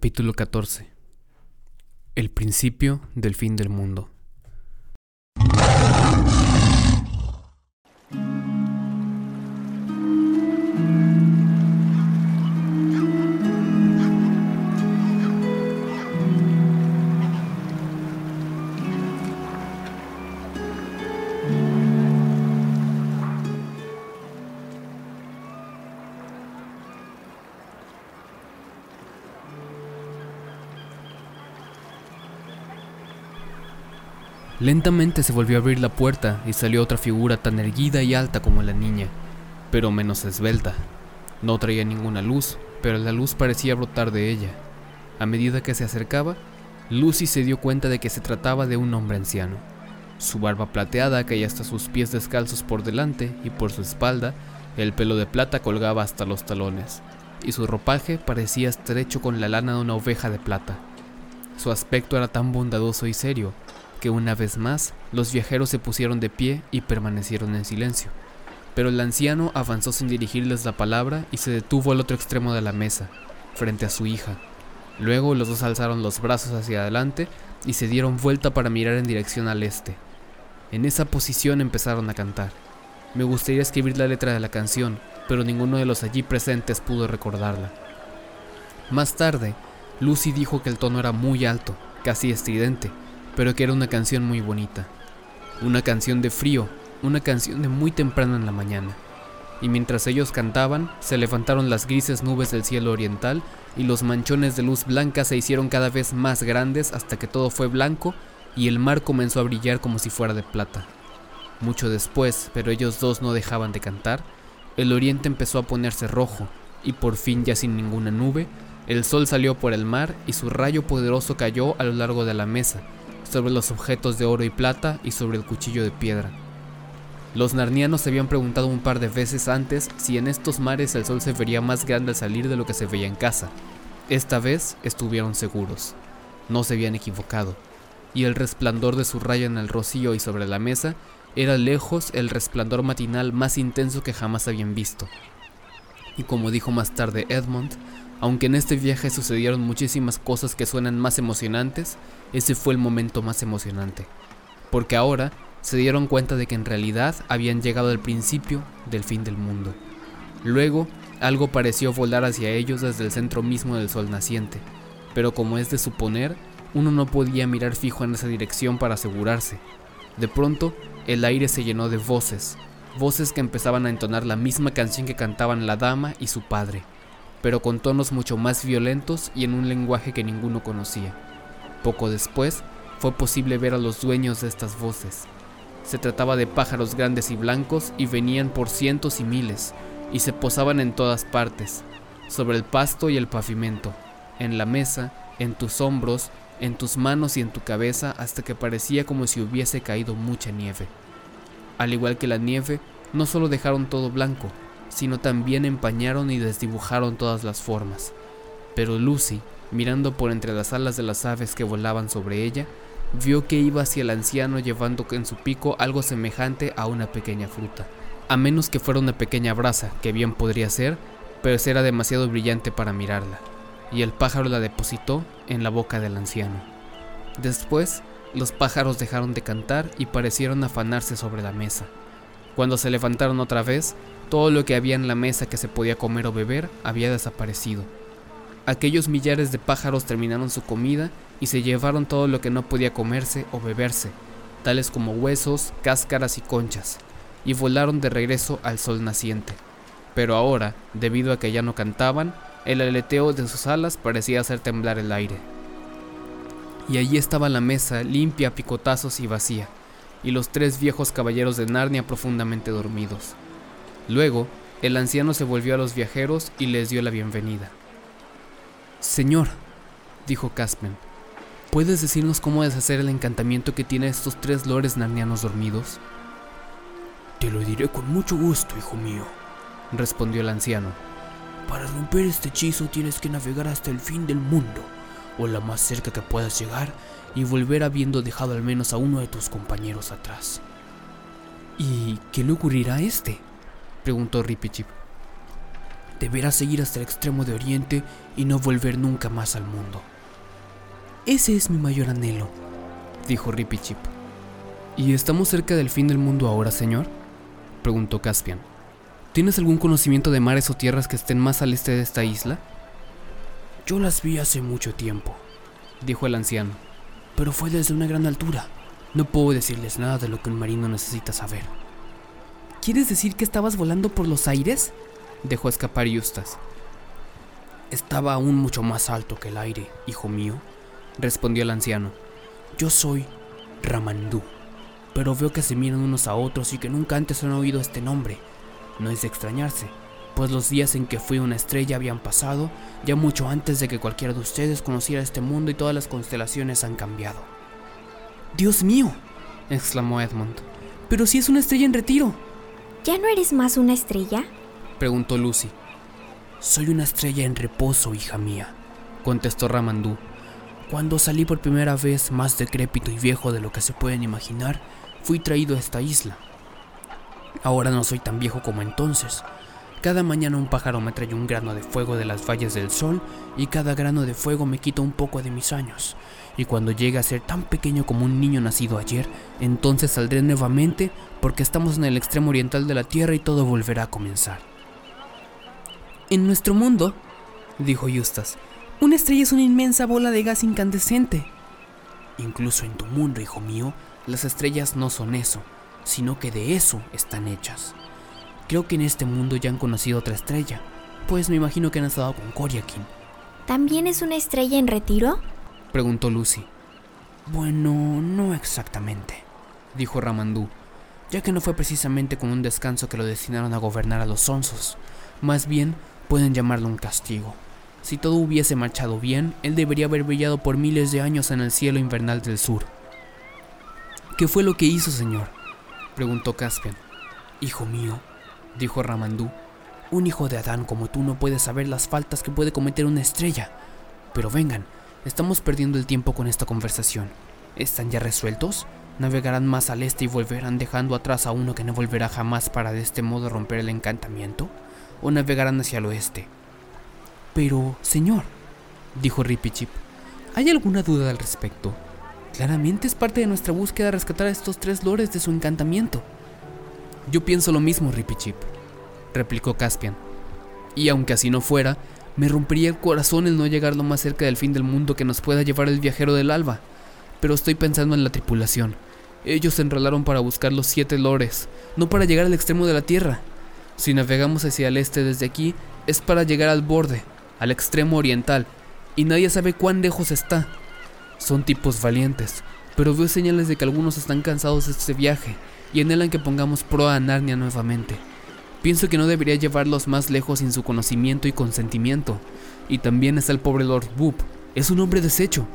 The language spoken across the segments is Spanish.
Capítulo 14 El principio del fin del mundo. Lentamente se volvió a abrir la puerta y salió otra figura tan erguida y alta como la niña, pero menos esbelta. No traía ninguna luz, pero la luz parecía brotar de ella. A medida que se acercaba, Lucy se dio cuenta de que se trataba de un hombre anciano. Su barba plateada caía hasta sus pies descalzos por delante y por su espalda el pelo de plata colgaba hasta los talones, y su ropaje parecía estrecho con la lana de una oveja de plata. Su aspecto era tan bondadoso y serio que una vez más los viajeros se pusieron de pie y permanecieron en silencio. Pero el anciano avanzó sin dirigirles la palabra y se detuvo al otro extremo de la mesa, frente a su hija. Luego los dos alzaron los brazos hacia adelante y se dieron vuelta para mirar en dirección al este. En esa posición empezaron a cantar. Me gustaría escribir la letra de la canción, pero ninguno de los allí presentes pudo recordarla. Más tarde, Lucy dijo que el tono era muy alto, casi estridente, pero que era una canción muy bonita. Una canción de frío, una canción de muy temprano en la mañana. Y mientras ellos cantaban, se levantaron las grises nubes del cielo oriental y los manchones de luz blanca se hicieron cada vez más grandes hasta que todo fue blanco y el mar comenzó a brillar como si fuera de plata. Mucho después, pero ellos dos no dejaban de cantar, el oriente empezó a ponerse rojo y por fin ya sin ninguna nube, el sol salió por el mar y su rayo poderoso cayó a lo largo de la mesa, sobre los objetos de oro y plata y sobre el cuchillo de piedra. Los narnianos se habían preguntado un par de veces antes si en estos mares el sol se vería más grande al salir de lo que se veía en casa. Esta vez estuvieron seguros. No se habían equivocado. Y el resplandor de su rayo en el rocío y sobre la mesa era lejos el resplandor matinal más intenso que jamás habían visto. Y como dijo más tarde Edmund, aunque en este viaje sucedieron muchísimas cosas que suenan más emocionantes, ese fue el momento más emocionante. Porque ahora se dieron cuenta de que en realidad habían llegado al principio del fin del mundo. Luego, algo pareció volar hacia ellos desde el centro mismo del sol naciente, pero como es de suponer, uno no podía mirar fijo en esa dirección para asegurarse. De pronto, el aire se llenó de voces, voces que empezaban a entonar la misma canción que cantaban la dama y su padre pero con tonos mucho más violentos y en un lenguaje que ninguno conocía. Poco después, fue posible ver a los dueños de estas voces. Se trataba de pájaros grandes y blancos y venían por cientos y miles, y se posaban en todas partes, sobre el pasto y el pavimento, en la mesa, en tus hombros, en tus manos y en tu cabeza hasta que parecía como si hubiese caído mucha nieve. Al igual que la nieve, no solo dejaron todo blanco, sino también empañaron y desdibujaron todas las formas. Pero Lucy, mirando por entre las alas de las aves que volaban sobre ella, vio que iba hacia el anciano llevando en su pico algo semejante a una pequeña fruta. A menos que fuera una pequeña brasa, que bien podría ser, pero era demasiado brillante para mirarla, y el pájaro la depositó en la boca del anciano. Después, los pájaros dejaron de cantar y parecieron afanarse sobre la mesa. Cuando se levantaron otra vez, todo lo que había en la mesa que se podía comer o beber había desaparecido. Aquellos millares de pájaros terminaron su comida y se llevaron todo lo que no podía comerse o beberse, tales como huesos, cáscaras y conchas, y volaron de regreso al sol naciente. Pero ahora, debido a que ya no cantaban, el aleteo de sus alas parecía hacer temblar el aire. Y allí estaba la mesa limpia picotazos y vacía, y los tres viejos caballeros de Narnia profundamente dormidos. Luego, el anciano se volvió a los viajeros y les dio la bienvenida. Señor, dijo Caspen, ¿puedes decirnos cómo deshacer el encantamiento que tiene estos tres lores narnianos dormidos? Te lo diré con mucho gusto, hijo mío, respondió el anciano. Para romper este hechizo tienes que navegar hasta el fin del mundo, o la más cerca que puedas llegar, y volver habiendo dejado al menos a uno de tus compañeros atrás. ¿Y qué le ocurrirá a este? preguntó Rippy deberás seguir hasta el extremo de Oriente y no volver nunca más al mundo. Ese es mi mayor anhelo, dijo Ripichip. ¿Y estamos cerca del fin del mundo ahora, señor? preguntó Caspian. ¿Tienes algún conocimiento de mares o tierras que estén más al este de esta isla? Yo las vi hace mucho tiempo, dijo el anciano, pero fue desde una gran altura. No puedo decirles nada de lo que un marino necesita saber. ¿Quieres decir que estabas volando por los aires? dejó escapar Eustace. Estaba aún mucho más alto que el aire, hijo mío, respondió el anciano. Yo soy Ramandú, pero veo que se miran unos a otros y que nunca antes han oído este nombre. No es de extrañarse, pues los días en que fui una estrella habían pasado ya mucho antes de que cualquiera de ustedes conociera este mundo y todas las constelaciones han cambiado. Dios mío, exclamó Edmund, pero si es una estrella en retiro. ¿Ya no eres más una estrella? preguntó Lucy. Soy una estrella en reposo, hija mía, contestó Ramandú. Cuando salí por primera vez más decrépito y viejo de lo que se pueden imaginar, fui traído a esta isla. Ahora no soy tan viejo como entonces. Cada mañana un pájaro me trae un grano de fuego de las valles del sol y cada grano de fuego me quita un poco de mis años. Y cuando llegue a ser tan pequeño como un niño nacido ayer, entonces saldré nuevamente porque estamos en el extremo oriental de la Tierra y todo volverá a comenzar. En nuestro mundo, dijo Eustace, una estrella es una inmensa bola de gas incandescente. Incluso en tu mundo, hijo mío, las estrellas no son eso, sino que de eso están hechas. Creo que en este mundo ya han conocido otra estrella, pues me imagino que han estado con Koriakin. ¿También es una estrella en retiro? Preguntó Lucy. Bueno, no exactamente, dijo Ramandú, ya que no fue precisamente con un descanso que lo destinaron a gobernar a los onzos, más bien pueden llamarlo un castigo. Si todo hubiese marchado bien, él debería haber brillado por miles de años en el cielo invernal del sur. ¿Qué fue lo que hizo, señor? preguntó Caspian. Hijo mío, dijo Ramandú, un hijo de Adán como tú no puede saber las faltas que puede cometer una estrella. Pero vengan, estamos perdiendo el tiempo con esta conversación. ¿Están ya resueltos? ¿Navegarán más al este y volverán dejando atrás a uno que no volverá jamás para de este modo romper el encantamiento? ¿O navegarán hacia el oeste? Pero, señor, dijo Ripichip, ¿hay alguna duda al respecto? Claramente es parte de nuestra búsqueda rescatar a estos tres lores de su encantamiento. Yo pienso lo mismo, Ripichip, replicó Caspian. Y aunque así no fuera, me rompería el corazón el no llegar lo más cerca del fin del mundo que nos pueda llevar el viajero del alba. Pero estoy pensando en la tripulación. Ellos se enrolaron para buscar los siete lores, no para llegar al extremo de la Tierra. Si navegamos hacia el este desde aquí, es para llegar al borde, al extremo oriental, y nadie sabe cuán lejos está. Son tipos valientes, pero veo señales de que algunos están cansados de este viaje y anhelan que pongamos proa a Narnia nuevamente. Pienso que no debería llevarlos más lejos sin su conocimiento y consentimiento. Y también está el pobre Lord Boop. Es un hombre deshecho.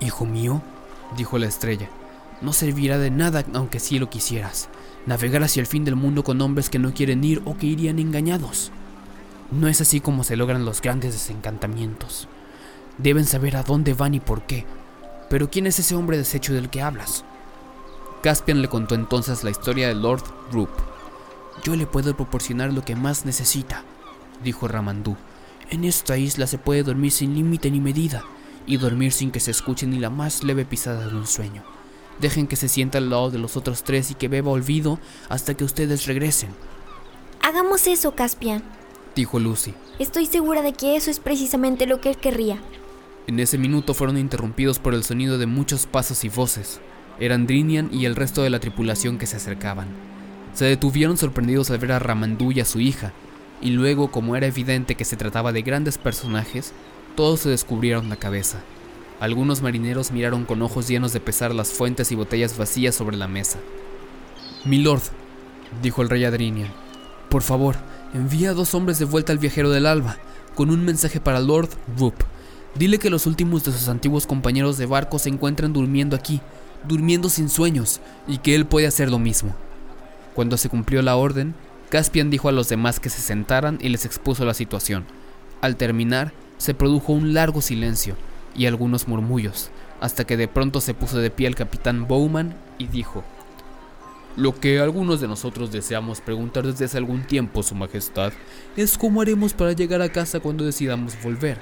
Hijo mío, dijo la estrella, no servirá de nada aunque sí lo quisieras. Navegar hacia el fin del mundo con hombres que no quieren ir o que irían engañados. No es así como se logran los grandes desencantamientos. Deben saber a dónde van y por qué. Pero ¿quién es ese hombre deshecho del que hablas? Caspian le contó entonces la historia de Lord Roop. Yo le puedo proporcionar lo que más necesita, dijo Ramandú. En esta isla se puede dormir sin límite ni medida, y dormir sin que se escuche ni la más leve pisada de un sueño. Dejen que se sienta al lado de los otros tres y que beba olvido hasta que ustedes regresen. Hagamos eso, Caspian, dijo Lucy. Estoy segura de que eso es precisamente lo que él querría. En ese minuto fueron interrumpidos por el sonido de muchos pasos y voces. Eran Drinian y el resto de la tripulación que se acercaban. Se detuvieron sorprendidos al ver a Ramandú y a su hija, y luego, como era evidente que se trataba de grandes personajes, todos se descubrieron la cabeza. Algunos marineros miraron con ojos llenos de pesar las fuentes y botellas vacías sobre la mesa. Milord, dijo el rey Adrinian, por favor, envía a dos hombres de vuelta al viajero del alba, con un mensaje para Lord Roop. Dile que los últimos de sus antiguos compañeros de barco se encuentran durmiendo aquí, durmiendo sin sueños, y que él puede hacer lo mismo. Cuando se cumplió la orden, Caspian dijo a los demás que se sentaran y les expuso la situación. Al terminar, se produjo un largo silencio y algunos murmullos, hasta que de pronto se puso de pie el capitán Bowman y dijo, Lo que algunos de nosotros deseamos preguntar desde hace algún tiempo, Su Majestad, es cómo haremos para llegar a casa cuando decidamos volver,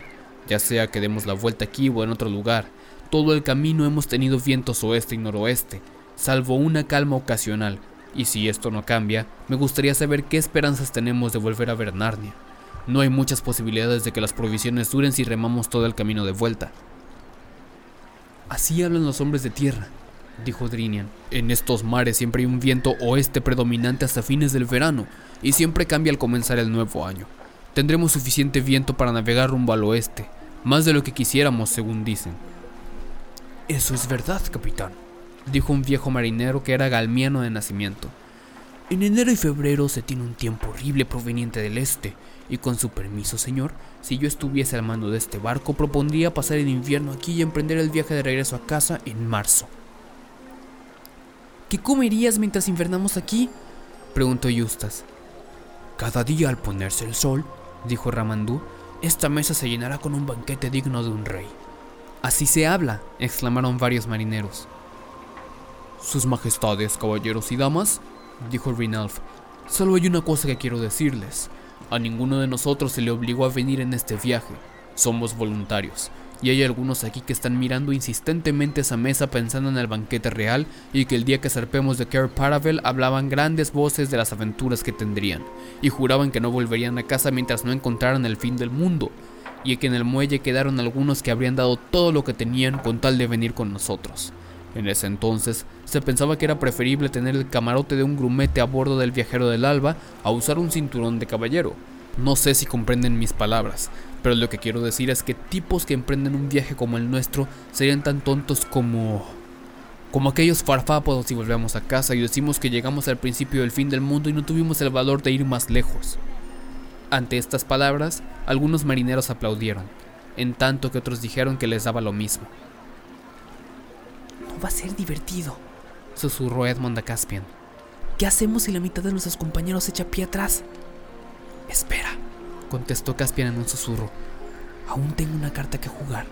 ya sea que demos la vuelta aquí o en otro lugar. Todo el camino hemos tenido vientos oeste y noroeste, salvo una calma ocasional, y si esto no cambia, me gustaría saber qué esperanzas tenemos de volver a ver Narnia. No hay muchas posibilidades de que las provisiones duren si remamos todo el camino de vuelta. Así hablan los hombres de tierra, dijo Drinian. En estos mares siempre hay un viento oeste predominante hasta fines del verano, y siempre cambia al comenzar el nuevo año. Tendremos suficiente viento para navegar rumbo al oeste, más de lo que quisiéramos, según dicen. Eso es verdad, capitán, dijo un viejo marinero que era galmiano de nacimiento. En enero y febrero se tiene un tiempo horrible proveniente del este, y con su permiso, señor, si yo estuviese al mando de este barco, propondría pasar el invierno aquí y emprender el viaje de regreso a casa en marzo. ¿Qué comerías mientras invernamos aquí? preguntó Justas. Cada día al ponerse el sol, dijo Ramandú, esta mesa se llenará con un banquete digno de un rey. Así se habla, exclamaron varios marineros. Sus majestades, caballeros y damas, dijo Rinalf, solo hay una cosa que quiero decirles. A ninguno de nosotros se le obligó a venir en este viaje. Somos voluntarios y hay algunos aquí que están mirando insistentemente esa mesa pensando en el banquete real y que el día que zarpemos de Care Paravel hablaban grandes voces de las aventuras que tendrían, y juraban que no volverían a casa mientras no encontraran el fin del mundo, y que en el muelle quedaron algunos que habrían dado todo lo que tenían con tal de venir con nosotros. En ese entonces se pensaba que era preferible tener el camarote de un grumete a bordo del viajero del alba a usar un cinturón de caballero. No sé si comprenden mis palabras, pero lo que quiero decir es que tipos que emprenden un viaje como el nuestro serían tan tontos como... Como aquellos farfápodos si volvemos a casa y decimos que llegamos al principio del fin del mundo y no tuvimos el valor de ir más lejos. Ante estas palabras, algunos marineros aplaudieron, en tanto que otros dijeron que les daba lo mismo. No va a ser divertido, susurró Edmond a Caspian. ¿Qué hacemos si la mitad de nuestros compañeros echa pie atrás? Espera, contestó Caspian en un susurro. Aún tengo una carta que jugar.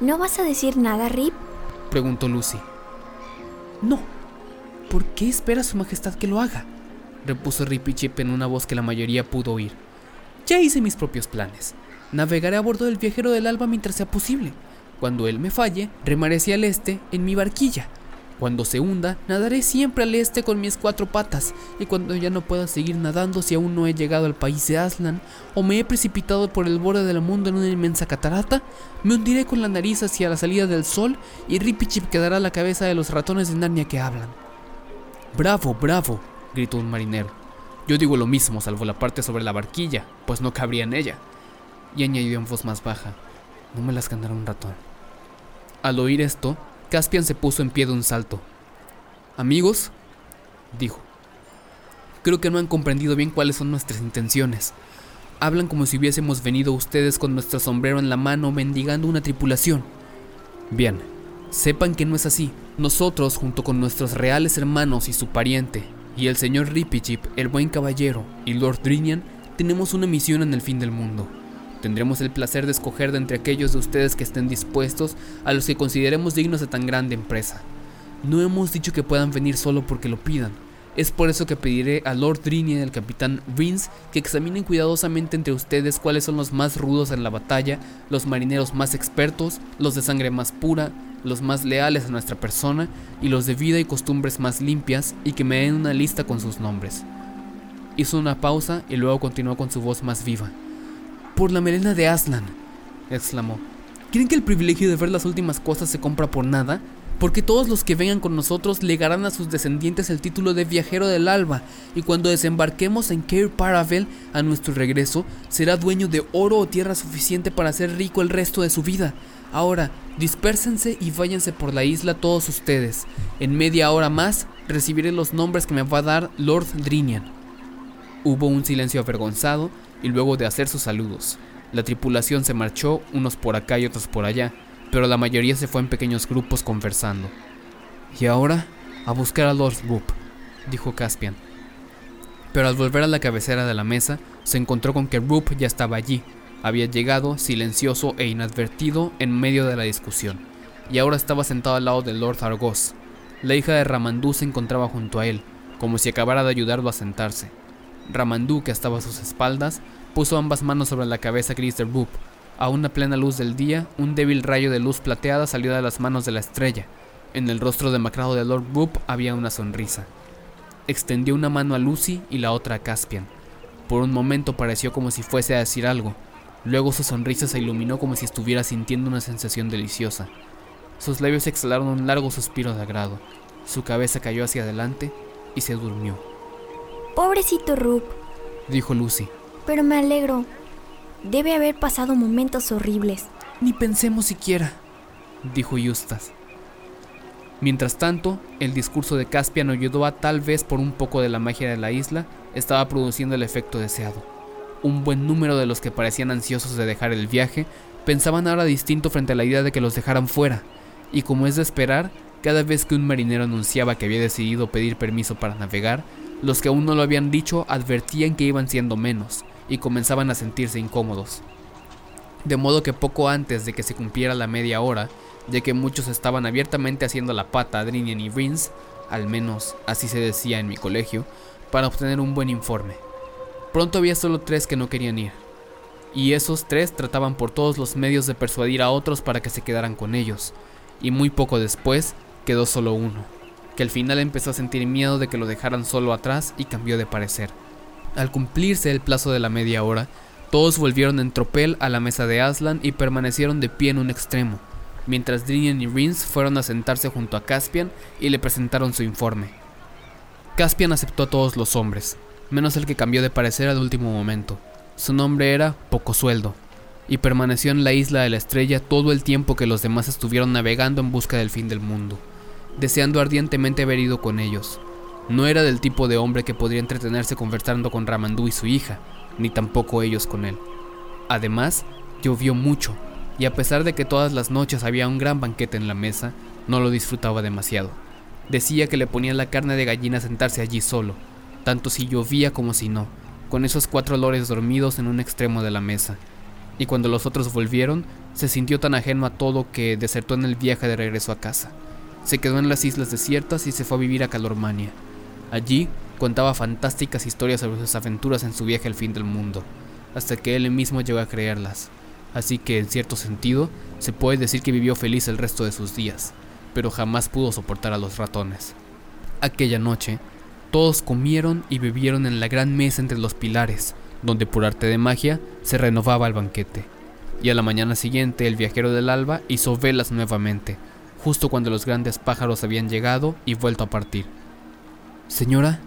¿No vas a decir nada, Rip? preguntó Lucy. No. ¿Por qué espera su majestad que lo haga? repuso Rip y Chip en una voz que la mayoría pudo oír. Ya hice mis propios planes. Navegaré a bordo del viajero del alba mientras sea posible. Cuando él me falle, remaré hacia el este en mi barquilla. Cuando se hunda, nadaré siempre al este con mis cuatro patas, y cuando ya no pueda seguir nadando si aún no he llegado al país de Aslan, o me he precipitado por el borde del mundo en una inmensa catarata, me hundiré con la nariz hacia la salida del sol y Ripichip quedará a la cabeza de los ratones de Narnia que hablan. Bravo, bravo, gritó un marinero. Yo digo lo mismo, salvo la parte sobre la barquilla, pues no cabría en ella. Y añadió en voz más baja, no me las ganará un ratón. Al oír esto, Caspian se puso en pie de un salto. Amigos, dijo, creo que no han comprendido bien cuáles son nuestras intenciones. Hablan como si hubiésemos venido ustedes con nuestro sombrero en la mano mendigando una tripulación. Bien, sepan que no es así. Nosotros, junto con nuestros reales hermanos y su pariente, y el señor Ripichip, el buen caballero, y Lord Drinian, tenemos una misión en el fin del mundo. Tendremos el placer de escoger de entre aquellos de ustedes que estén dispuestos a los que consideremos dignos de tan grande empresa. No hemos dicho que puedan venir solo porque lo pidan. Es por eso que pediré a Lord Drinian y al capitán Vince que examinen cuidadosamente entre ustedes cuáles son los más rudos en la batalla, los marineros más expertos, los de sangre más pura, los más leales a nuestra persona y los de vida y costumbres más limpias y que me den una lista con sus nombres. Hizo una pausa y luego continuó con su voz más viva. Por la melena de Aslan, exclamó. ¿Creen que el privilegio de ver las últimas cosas se compra por nada? Porque todos los que vengan con nosotros legarán a sus descendientes el título de viajero del alba, y cuando desembarquemos en Cair Paravel a nuestro regreso, será dueño de oro o tierra suficiente para ser rico el resto de su vida. Ahora, dispérsense y váyanse por la isla todos ustedes. En media hora más recibiré los nombres que me va a dar Lord Drinian. Hubo un silencio avergonzado y luego de hacer sus saludos, la tripulación se marchó unos por acá y otros por allá, pero la mayoría se fue en pequeños grupos conversando. Y ahora, a buscar a Lord Roop, dijo Caspian. Pero al volver a la cabecera de la mesa, se encontró con que Roop ya estaba allí. Había llegado, silencioso e inadvertido, en medio de la discusión, y ahora estaba sentado al lado de Lord Argos. La hija de Ramandú se encontraba junto a él, como si acabara de ayudarlo a sentarse. Ramandú, que estaba a sus espaldas, puso ambas manos sobre la cabeza gris de Boop. A una plena luz del día, un débil rayo de luz plateada salió de las manos de la estrella. En el rostro demacrado de Lord Boop había una sonrisa. Extendió una mano a Lucy y la otra a Caspian. Por un momento pareció como si fuese a decir algo. Luego su sonrisa se iluminó como si estuviera sintiendo una sensación deliciosa. Sus labios exhalaron un largo suspiro de agrado. Su cabeza cayó hacia adelante y se durmió. Pobrecito Rup, dijo Lucy. Pero me alegro. Debe haber pasado momentos horribles. Ni pensemos siquiera, dijo Eustace. Mientras tanto, el discurso de Caspian ayudó a tal vez por un poco de la magia de la isla, estaba produciendo el efecto deseado. Un buen número de los que parecían ansiosos de dejar el viaje pensaban ahora distinto frente a la idea de que los dejaran fuera, y como es de esperar, cada vez que un marinero anunciaba que había decidido pedir permiso para navegar, los que aún no lo habían dicho advertían que iban siendo menos y comenzaban a sentirse incómodos. De modo que poco antes de que se cumpliera la media hora, ya que muchos estaban abiertamente haciendo la pata a Drinian y Rins, al menos así se decía en mi colegio, para obtener un buen informe. Pronto había solo tres que no querían ir, y esos tres trataban por todos los medios de persuadir a otros para que se quedaran con ellos, y muy poco después quedó solo uno que al final empezó a sentir miedo de que lo dejaran solo atrás y cambió de parecer. Al cumplirse el plazo de la media hora, todos volvieron en tropel a la mesa de Aslan y permanecieron de pie en un extremo, mientras Drinian y Rins fueron a sentarse junto a Caspian y le presentaron su informe. Caspian aceptó a todos los hombres, menos el que cambió de parecer al último momento. Su nombre era Poco Sueldo, y permaneció en la isla de la estrella todo el tiempo que los demás estuvieron navegando en busca del fin del mundo deseando ardientemente haber ido con ellos. No era del tipo de hombre que podría entretenerse conversando con Ramandú y su hija, ni tampoco ellos con él. Además, llovió mucho, y a pesar de que todas las noches había un gran banquete en la mesa, no lo disfrutaba demasiado. Decía que le ponía la carne de gallina sentarse allí solo, tanto si llovía como si no, con esos cuatro lores dormidos en un extremo de la mesa. Y cuando los otros volvieron, se sintió tan ajeno a todo que desertó en el viaje de regreso a casa. Se quedó en las islas desiertas y se fue a vivir a Calormania. Allí contaba fantásticas historias sobre sus aventuras en su viaje al fin del mundo, hasta que él mismo llegó a creerlas. Así que, en cierto sentido, se puede decir que vivió feliz el resto de sus días, pero jamás pudo soportar a los ratones. Aquella noche, todos comieron y bebieron en la gran mesa entre los pilares, donde por arte de magia se renovaba el banquete. Y a la mañana siguiente el viajero del alba hizo velas nuevamente, justo cuando los grandes pájaros habían llegado y vuelto a partir. Señora,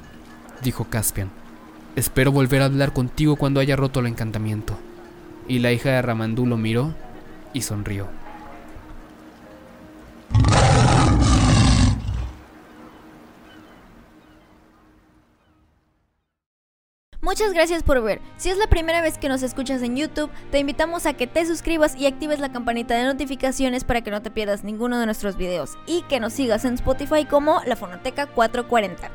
dijo Caspian, espero volver a hablar contigo cuando haya roto el encantamiento. Y la hija de Ramandú lo miró y sonrió. Muchas gracias por ver. Si es la primera vez que nos escuchas en YouTube, te invitamos a que te suscribas y actives la campanita de notificaciones para que no te pierdas ninguno de nuestros videos y que nos sigas en Spotify como La Fonoteca 440.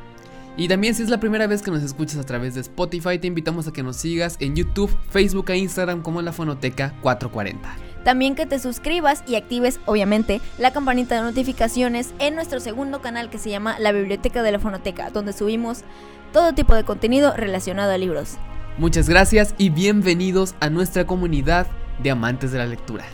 Y también si es la primera vez que nos escuchas a través de Spotify, te invitamos a que nos sigas en YouTube, Facebook e Instagram como La Fonoteca 440. También que te suscribas y actives, obviamente, la campanita de notificaciones en nuestro segundo canal que se llama La Biblioteca de la Fonoteca, donde subimos todo tipo de contenido relacionado a libros. Muchas gracias y bienvenidos a nuestra comunidad de amantes de la lectura.